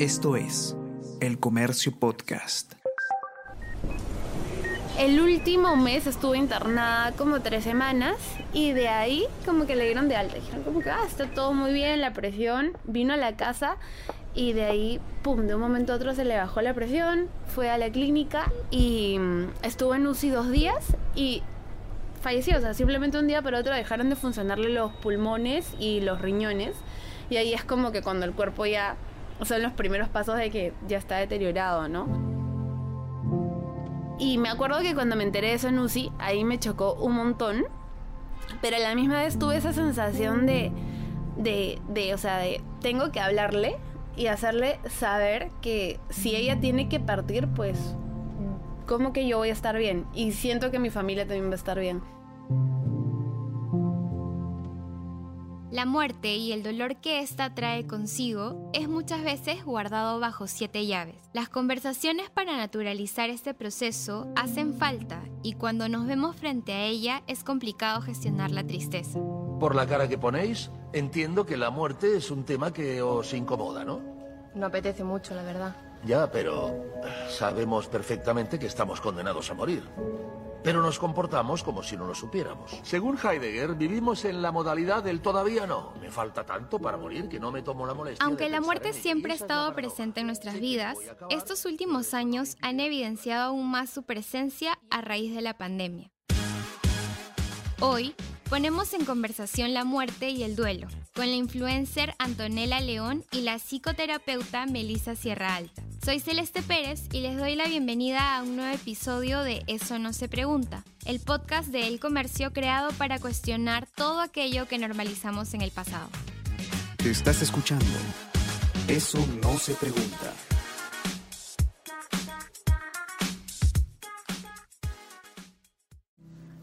Esto es El Comercio Podcast. El último mes estuve internada como tres semanas y de ahí como que le dieron de alta. Dijeron como que ah, está todo muy bien, la presión. Vino a la casa y de ahí, pum, de un momento a otro se le bajó la presión, fue a la clínica y mm, estuvo en UCI dos días y falleció. O sea, simplemente un día para otro dejaron de funcionarle los pulmones y los riñones. Y ahí es como que cuando el cuerpo ya, son los primeros pasos de que ya está deteriorado, ¿no? Y me acuerdo que cuando me enteré de eso en UCI, ahí me chocó un montón. Pero a la misma vez tuve esa sensación de, de, de, o sea, de tengo que hablarle y hacerle saber que si ella tiene que partir, pues, ¿cómo que yo voy a estar bien? Y siento que mi familia también va a estar bien. La muerte y el dolor que ésta trae consigo es muchas veces guardado bajo siete llaves. Las conversaciones para naturalizar este proceso hacen falta y cuando nos vemos frente a ella es complicado gestionar la tristeza. Por la cara que ponéis, entiendo que la muerte es un tema que os incomoda, ¿no? No apetece mucho, la verdad. Ya, pero sabemos perfectamente que estamos condenados a morir pero nos comportamos como si no lo supiéramos. Según Heidegger, vivimos en la modalidad del todavía no. Me falta tanto para morir que no me tomo la molestia. Aunque la muerte siempre ha estado presente en nuestras vidas, estos últimos años han evidenciado aún más su presencia a raíz de la pandemia. Hoy ponemos en conversación la muerte y el duelo con la influencer Antonella León y la psicoterapeuta Melissa Sierra Alta. Soy Celeste Pérez y les doy la bienvenida a un nuevo episodio de Eso no se pregunta, el podcast de El Comercio creado para cuestionar todo aquello que normalizamos en el pasado. Te estás escuchando. Eso no se pregunta.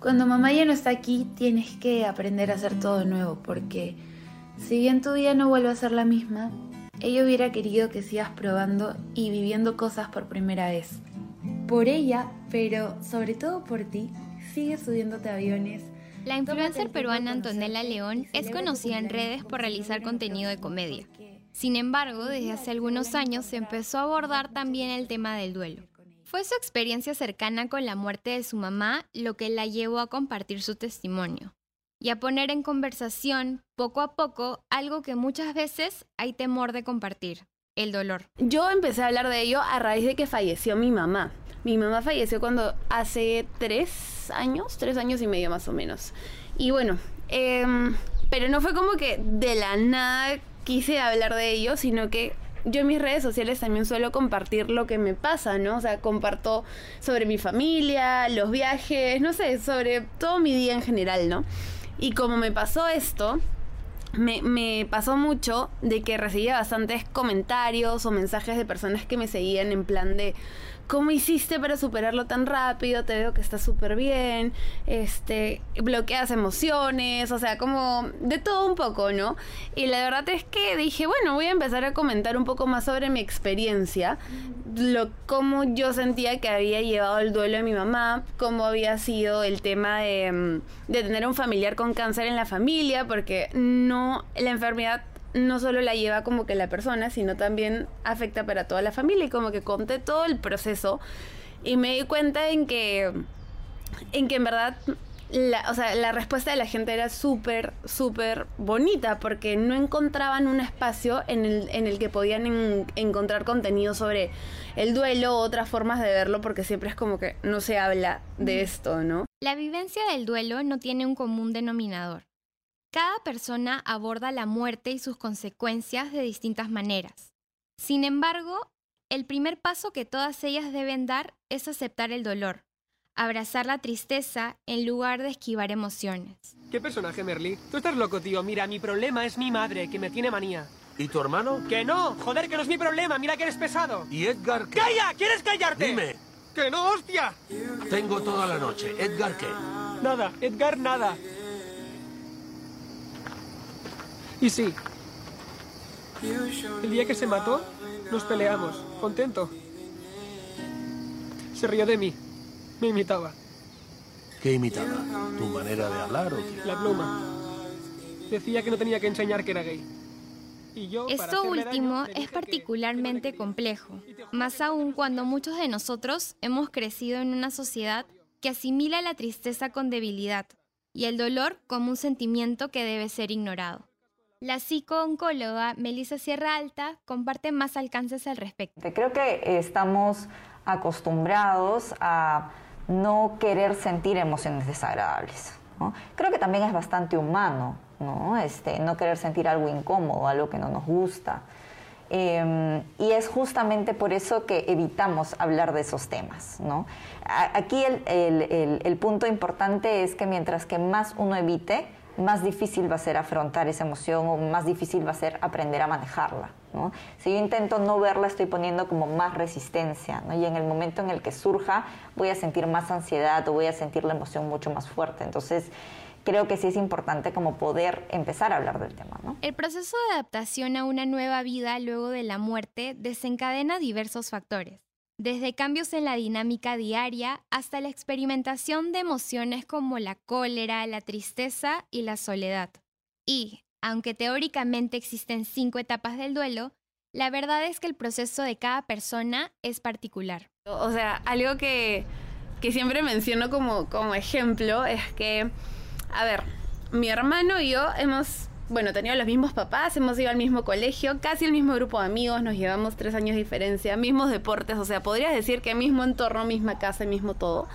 Cuando mamá ya no está aquí, tienes que aprender a hacer todo nuevo, porque si bien tu vida no vuelve a ser la misma, ella hubiera querido que sigas probando y viviendo cosas por primera vez. Por ella, pero sobre todo por ti, sigue subiéndote aviones. La influencer peruana Antonella León es conocida en redes por realizar contenido de comedia. Sin embargo, desde hace algunos años se empezó a abordar también el tema del duelo. Fue su experiencia cercana con la muerte de su mamá lo que la llevó a compartir su testimonio y a poner en conversación poco a poco algo que muchas veces hay temor de compartir, el dolor. Yo empecé a hablar de ello a raíz de que falleció mi mamá. Mi mamá falleció cuando hace tres años, tres años y medio más o menos. Y bueno, em, pero no fue como que de la nada quise hablar de ello, sino que yo en mis redes sociales también suelo compartir lo que me pasa, ¿no? O sea, comparto sobre mi familia, los viajes, no sé, sobre todo mi día en general, ¿no? Y como me pasó esto, me, me, pasó mucho de que recibía bastantes comentarios o mensajes de personas que me seguían en plan de ¿cómo hiciste para superarlo tan rápido? Te veo que estás súper bien, este, bloqueas emociones, o sea, como de todo un poco, ¿no? Y la verdad es que dije, bueno, voy a empezar a comentar un poco más sobre mi experiencia, lo, cómo yo sentía que había llevado el duelo de mi mamá, cómo había sido el tema de, mm, de tener un familiar con cáncer en la familia, porque no, la enfermedad no solo la lleva como que la persona, sino también afecta para toda la familia y como que conté todo el proceso y me di cuenta en que en que en verdad la, o sea, la respuesta de la gente era súper, súper bonita porque no encontraban un espacio en el, en el que podían encontrar contenido sobre el duelo o otras formas de verlo porque siempre es como que no se habla de esto, ¿no? La vivencia del duelo no tiene un común denominador. Cada persona aborda la muerte y sus consecuencias de distintas maneras. Sin embargo, el primer paso que todas ellas deben dar es aceptar el dolor, abrazar la tristeza en lugar de esquivar emociones. ¿Qué personaje, Merly? Tú estás loco, tío. Mira, mi problema es mi madre, que me tiene manía. ¿Y tu hermano? ¡Que no! ¡Joder, que no es mi problema! ¡Mira que eres pesado! ¿Y Edgar qué? ¡Calla! ¿Quieres callarte? Dime. ¡Que no, hostia! Tengo toda la noche. ¿Edgar qué? Nada, Edgar nada. Y sí, el día que se mató, nos peleamos, contento. Se rió de mí, me imitaba. ¿Qué imitaba? ¿Tu manera de hablar o qué? La pluma. Decía que no tenía que enseñar que era gay. Y yo, para Esto último daño, es que- particularmente complejo, más aún cuando muchos de nosotros hemos crecido en una sociedad que asimila la tristeza con debilidad y el dolor como un sentimiento que debe ser ignorado. La psico-oncóloga Melissa Sierra Alta comparte más alcances al respecto. Creo que estamos acostumbrados a no querer sentir emociones desagradables. ¿no? Creo que también es bastante humano ¿no? Este, no querer sentir algo incómodo, algo que no nos gusta. Eh, y es justamente por eso que evitamos hablar de esos temas. ¿no? Aquí el, el- el- el punto importante es que mientras que más uno evite, más difícil va a ser afrontar esa emoción o más difícil va a ser aprender a manejarla. ¿no? Si yo intento no verla, estoy poniendo como más resistencia. ¿no? Y en el momento en el que surja, voy a sentir más ansiedad o voy a sentir la emoción mucho más fuerte. Entonces, creo que sí es importante como poder empezar a hablar del tema. ¿no? El proceso de adaptación a una nueva vida luego de la muerte desencadena diversos factores, desde cambios en la dinámica diaria hasta la experimentación de emociones como la cólera, la tristeza y la soledad. Y, aunque teóricamente existen cinco etapas del duelo, la verdad es que el proceso de cada persona es particular. O sea, algo que, que siempre menciono como, como ejemplo es que, a ver, mi hermano y yo hemos, bueno, tenido los mismos papás, hemos ido al mismo colegio, casi el mismo grupo de amigos, nos llevamos tres años de diferencia, mismos deportes, o sea, podrías decir que mismo entorno, misma casa, mismo todo.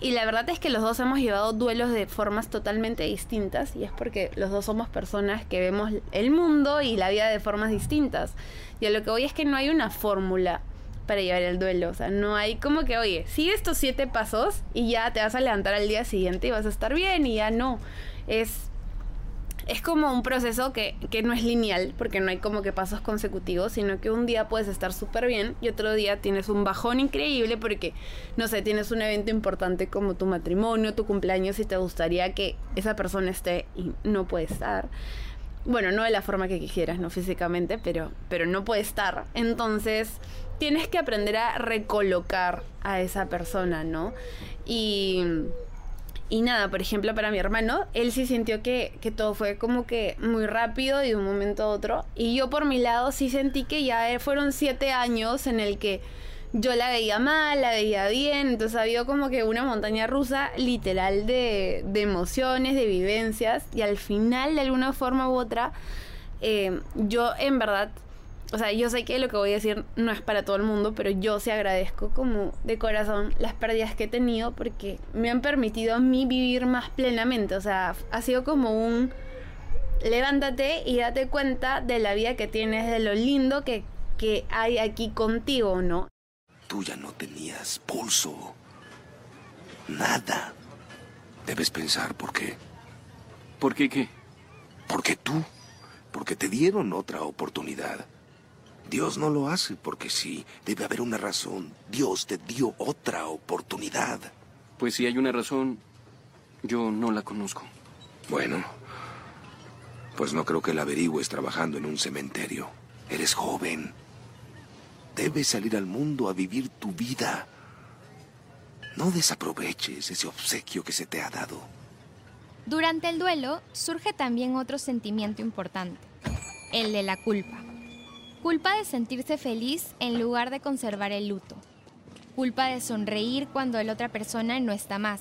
Y la verdad es que los dos hemos llevado duelos de formas totalmente distintas y es porque los dos somos personas que vemos el mundo y la vida de formas distintas. Y a lo que voy es que no hay una fórmula para llevar el duelo. O sea, no hay como que, oye, sigue estos siete pasos y ya te vas a levantar al día siguiente y vas a estar bien y ya no. Es, es como un proceso que, que no es lineal, porque no hay como que pasos consecutivos, sino que un día puedes estar súper bien y otro día tienes un bajón increíble porque, no sé, tienes un evento importante como tu matrimonio, tu cumpleaños y te gustaría que esa persona esté y no puede estar. Bueno, no de la forma que quisieras, no físicamente, pero, pero no puede estar. Entonces, tienes que aprender a recolocar a esa persona, ¿no? Y, y nada, por ejemplo, para mi hermano, él sí sintió que, que todo fue como que muy rápido y de un momento a otro. Y yo por mi lado sí sentí que ya fueron siete años en el que yo la veía mal, la veía bien, entonces ha como que una montaña rusa literal de, de emociones, de vivencias, y al final, de alguna forma u otra, eh, yo en verdad, o sea, yo sé que lo que voy a decir no es para todo el mundo, pero yo sí agradezco como de corazón las pérdidas que he tenido porque me han permitido a mí vivir más plenamente, o sea, ha sido como un levántate y date cuenta de la vida que tienes, de lo lindo que, que hay aquí contigo, ¿no? Tú ya no tenías pulso. Nada. Debes pensar por qué. ¿Por qué qué? Porque tú. Porque te dieron otra oportunidad. Dios no lo hace porque sí. Debe haber una razón. Dios te dio otra oportunidad. Pues si hay una razón, yo no la conozco. Bueno, pues no creo que la averigües trabajando en un cementerio. Eres joven. Debes salir al mundo a vivir tu vida. No desaproveches ese obsequio que se te ha dado. Durante el duelo surge también otro sentimiento importante, el de la culpa. Culpa de sentirse feliz en lugar de conservar el luto. Culpa de sonreír cuando la otra persona no está más.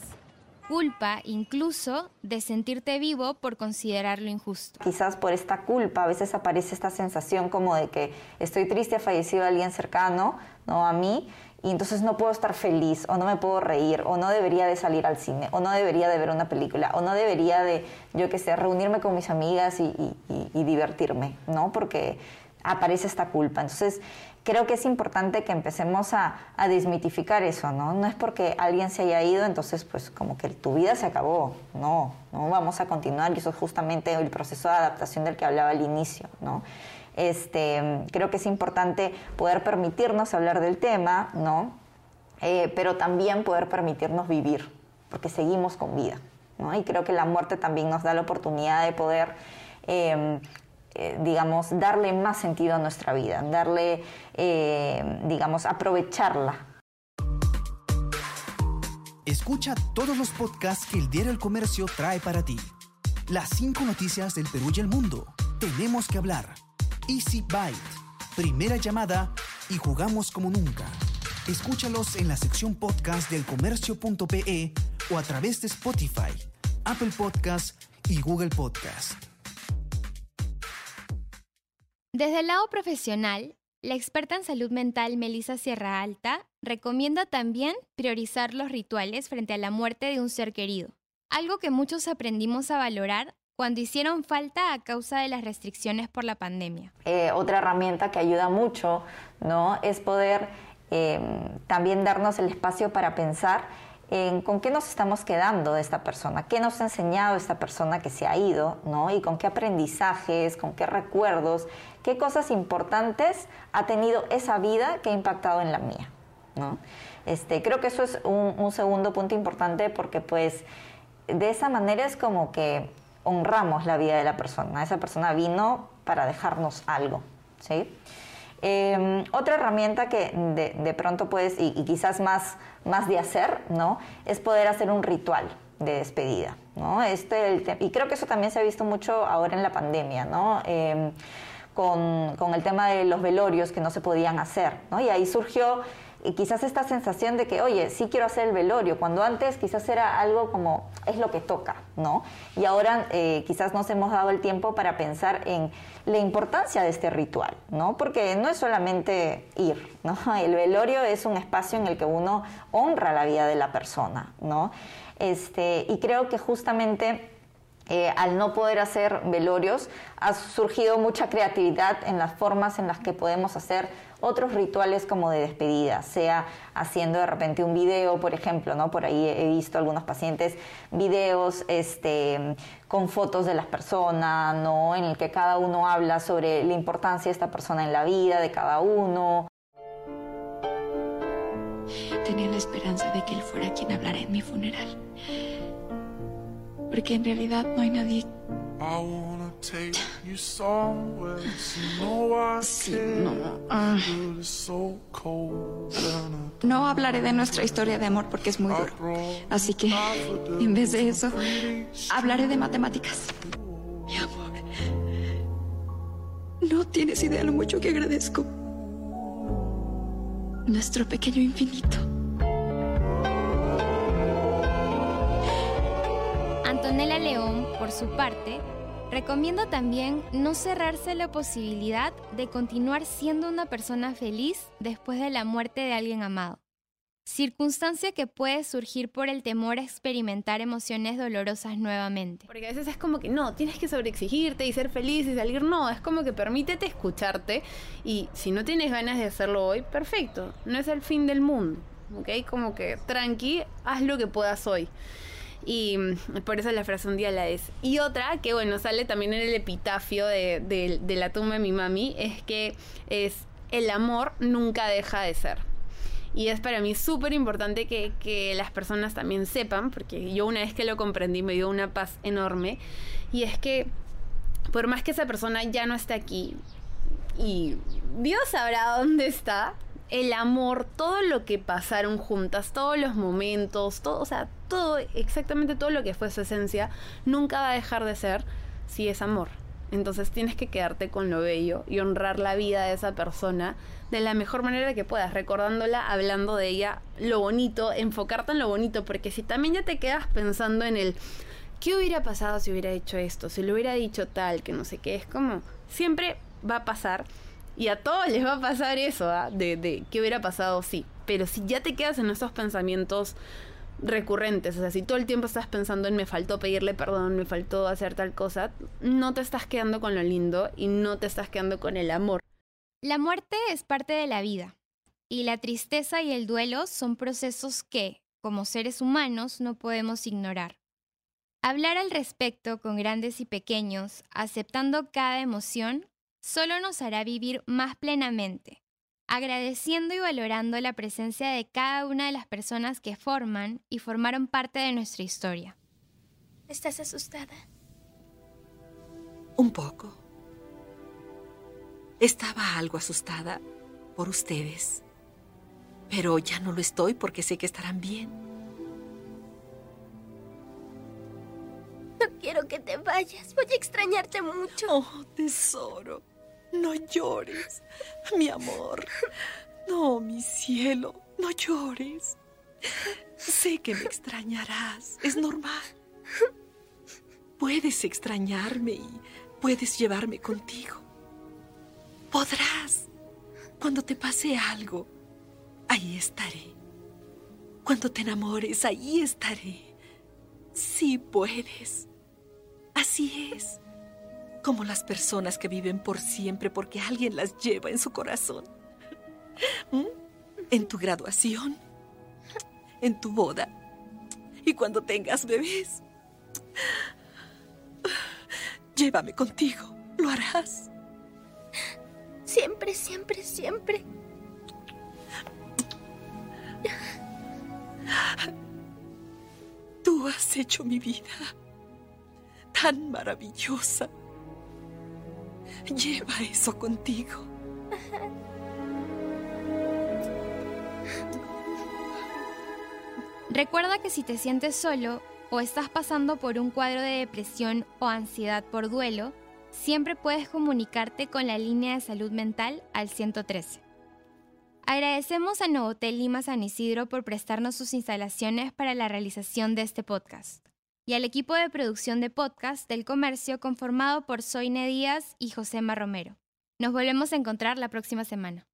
Culpa incluso de sentirte vivo por considerarlo injusto. Quizás por esta culpa a veces aparece esta sensación como de que estoy triste, ha fallecido alguien cercano ¿no? a mí y entonces no puedo estar feliz o no me puedo reír o no debería de salir al cine o no debería de ver una película o no debería de, yo qué sé, reunirme con mis amigas y, y- divertirme, ¿no? Porque aparece esta culpa. Entonces, creo que es importante que empecemos a, a desmitificar eso, ¿no? No es porque alguien se haya ido, entonces, pues, como que tu vida se acabó. No, no vamos a continuar y eso es justamente el proceso de adaptación del que hablaba al inicio, ¿no? Este, creo que es importante poder permitirnos hablar del tema, ¿no? Eh, pero también poder permitirnos vivir, porque seguimos con vida, ¿no? Y creo que la muerte también nos da la oportunidad de poder eh, eh, digamos, darle más sentido a nuestra vida, darle, eh, digamos, aprovecharla. Escucha todos los podcasts que el Diario El Comercio trae para ti. Las cinco noticias del Perú y el mundo. Tenemos que hablar. Easy Byte. Primera llamada y jugamos como nunca. Escúchalos en la sección podcast del comercio.pe o a través de Spotify, Apple Podcast y Google Podcast. Desde el lado profesional, la experta en salud mental Melissa Sierra Alta recomienda también priorizar los rituales frente a la muerte de un ser querido, algo que muchos aprendimos a valorar cuando hicieron falta a causa de las restricciones por la pandemia. Eh, otra herramienta que ayuda mucho ¿no? es poder eh, también darnos el espacio para pensar en con qué nos estamos quedando de esta persona, qué nos ha enseñado esta persona que se ha ido, ¿no? Y con qué aprendizajes, con qué recuerdos, qué cosas importantes ha tenido esa vida que ha impactado en la mía, ¿no? Este, creo que eso es un, un segundo punto importante porque pues de esa manera es como que honramos la vida de la persona. Esa persona vino para dejarnos algo, ¿sí? Eh, otra herramienta que de, de pronto puedes, y, y, quizás más, más de hacer, ¿no? Es poder hacer un ritual de despedida, ¿no? Este, el y creo que eso también se ha visto mucho ahora en la pandemia, ¿no? Eh, con, con, el tema de los velorios que no se podían hacer, ¿no? Y ahí surgió y quizás esta sensación de que, oye, sí quiero hacer el velorio, cuando antes quizás era algo como, es lo que toca, ¿no? Y ahora eh, quizás nos hemos dado el tiempo para pensar en la importancia de este ritual, ¿no? Porque no es solamente ir, ¿no? El velorio es un espacio en el que uno honra la vida de la persona, ¿no? Este, y creo que justamente... Eh, al no poder hacer velorios, ha surgido mucha creatividad en las formas en las que podemos hacer otros rituales como de despedida, sea haciendo de repente un video, por ejemplo, ¿no? Por ahí he visto algunos pacientes videos este, con fotos de las personas, ¿no? En el que cada uno habla sobre la importancia de esta persona en la vida de cada uno. Tenía la esperanza de que él fuera quien hablara en mi funeral. Porque en realidad no hay nadie Sí, no. Ah. No hablaré de nuestra historia de amor porque es muy duro. Así que, en vez de eso, hablaré de matemáticas. Mi amor. No tienes idea lo mucho que agradezco. Nuestro pequeño infinito. Antonella León, por su parte, recomiendo también no cerrarse la posibilidad de continuar siendo una persona feliz después de la muerte de alguien amado. Circunstancia que puede surgir por el temor a experimentar emociones dolorosas nuevamente. Porque a veces es como que no, tienes que sobreexigirte y ser feliz y salir. No, es como que permítete escucharte y si no tienes ganas de hacerlo hoy, perfecto. No es el fin del mundo. ¿Ok? Como que tranqui, haz lo que puedas hoy. Y mm, por eso la frase un día la es. Y otra, que bueno, sale también en el epitafio de, de, la tumba de mi mami, es que es el amor nunca deja de ser. Y es para mí súper importante que, que, las personas también sepan, porque yo una vez que lo comprendí me dio una paz enorme, y es que por más que esa persona ya no esté aquí, y Dios sabrá dónde está, el amor, todo lo que pasaron juntas, todos los momentos, todo, o sea, todo, exactamente todo lo que fue su esencia, nunca va a dejar de ser si es amor. Entonces tienes que quedarte con lo bello y honrar la vida de esa persona de la mejor manera que puedas, recordándola, hablando de ella, lo bonito, enfocarte en lo bonito, porque si también ya te quedas pensando en el, ¿qué hubiera pasado si hubiera hecho esto? Si le hubiera dicho tal, que no sé qué, es como, siempre va a pasar. Y a todos les va a pasar eso, ¿eh? de, de qué hubiera pasado, sí. Pero si ya te quedas en esos pensamientos recurrentes, o sea, si todo el tiempo estás pensando en me faltó pedirle perdón, me faltó hacer tal cosa, no te estás quedando con lo lindo y no te estás quedando con el amor. La muerte es parte de la vida y la tristeza y el duelo son procesos que, como seres humanos, no podemos ignorar. Hablar al respecto con grandes y pequeños, aceptando cada emoción, solo nos hará vivir más plenamente, agradeciendo y valorando la presencia de cada una de las personas que forman y formaron parte de nuestra historia. ¿Estás asustada? Un poco. Estaba algo asustada por ustedes, pero ya no lo estoy porque sé que estarán bien. No quiero que te vayas. Voy a extrañarte mucho. Oh, tesoro. No llores, mi amor. No, mi cielo, no llores. Sé que me extrañarás, es normal. Puedes extrañarme y puedes llevarme contigo. Podrás. Cuando te pase algo, ahí estaré. Cuando te enamores, ahí estaré. Sí puedes. Así es. Como las personas que viven por siempre porque alguien las lleva en su corazón. ¿Mm? En tu graduación. En tu boda. Y cuando tengas bebés. Llévame contigo. Lo harás. Siempre, siempre, siempre. Tú has hecho mi vida tan maravillosa. Lleva eso contigo. Recuerda que si te sientes solo o estás pasando por un cuadro de depresión o ansiedad por duelo, siempre puedes comunicarte con la línea de salud mental al 113. Agradecemos a Novotel Lima San Isidro por prestarnos sus instalaciones para la realización de este podcast y al equipo de producción de podcast del comercio conformado por Soine Díaz y Josema Romero. Nos volvemos a encontrar la próxima semana.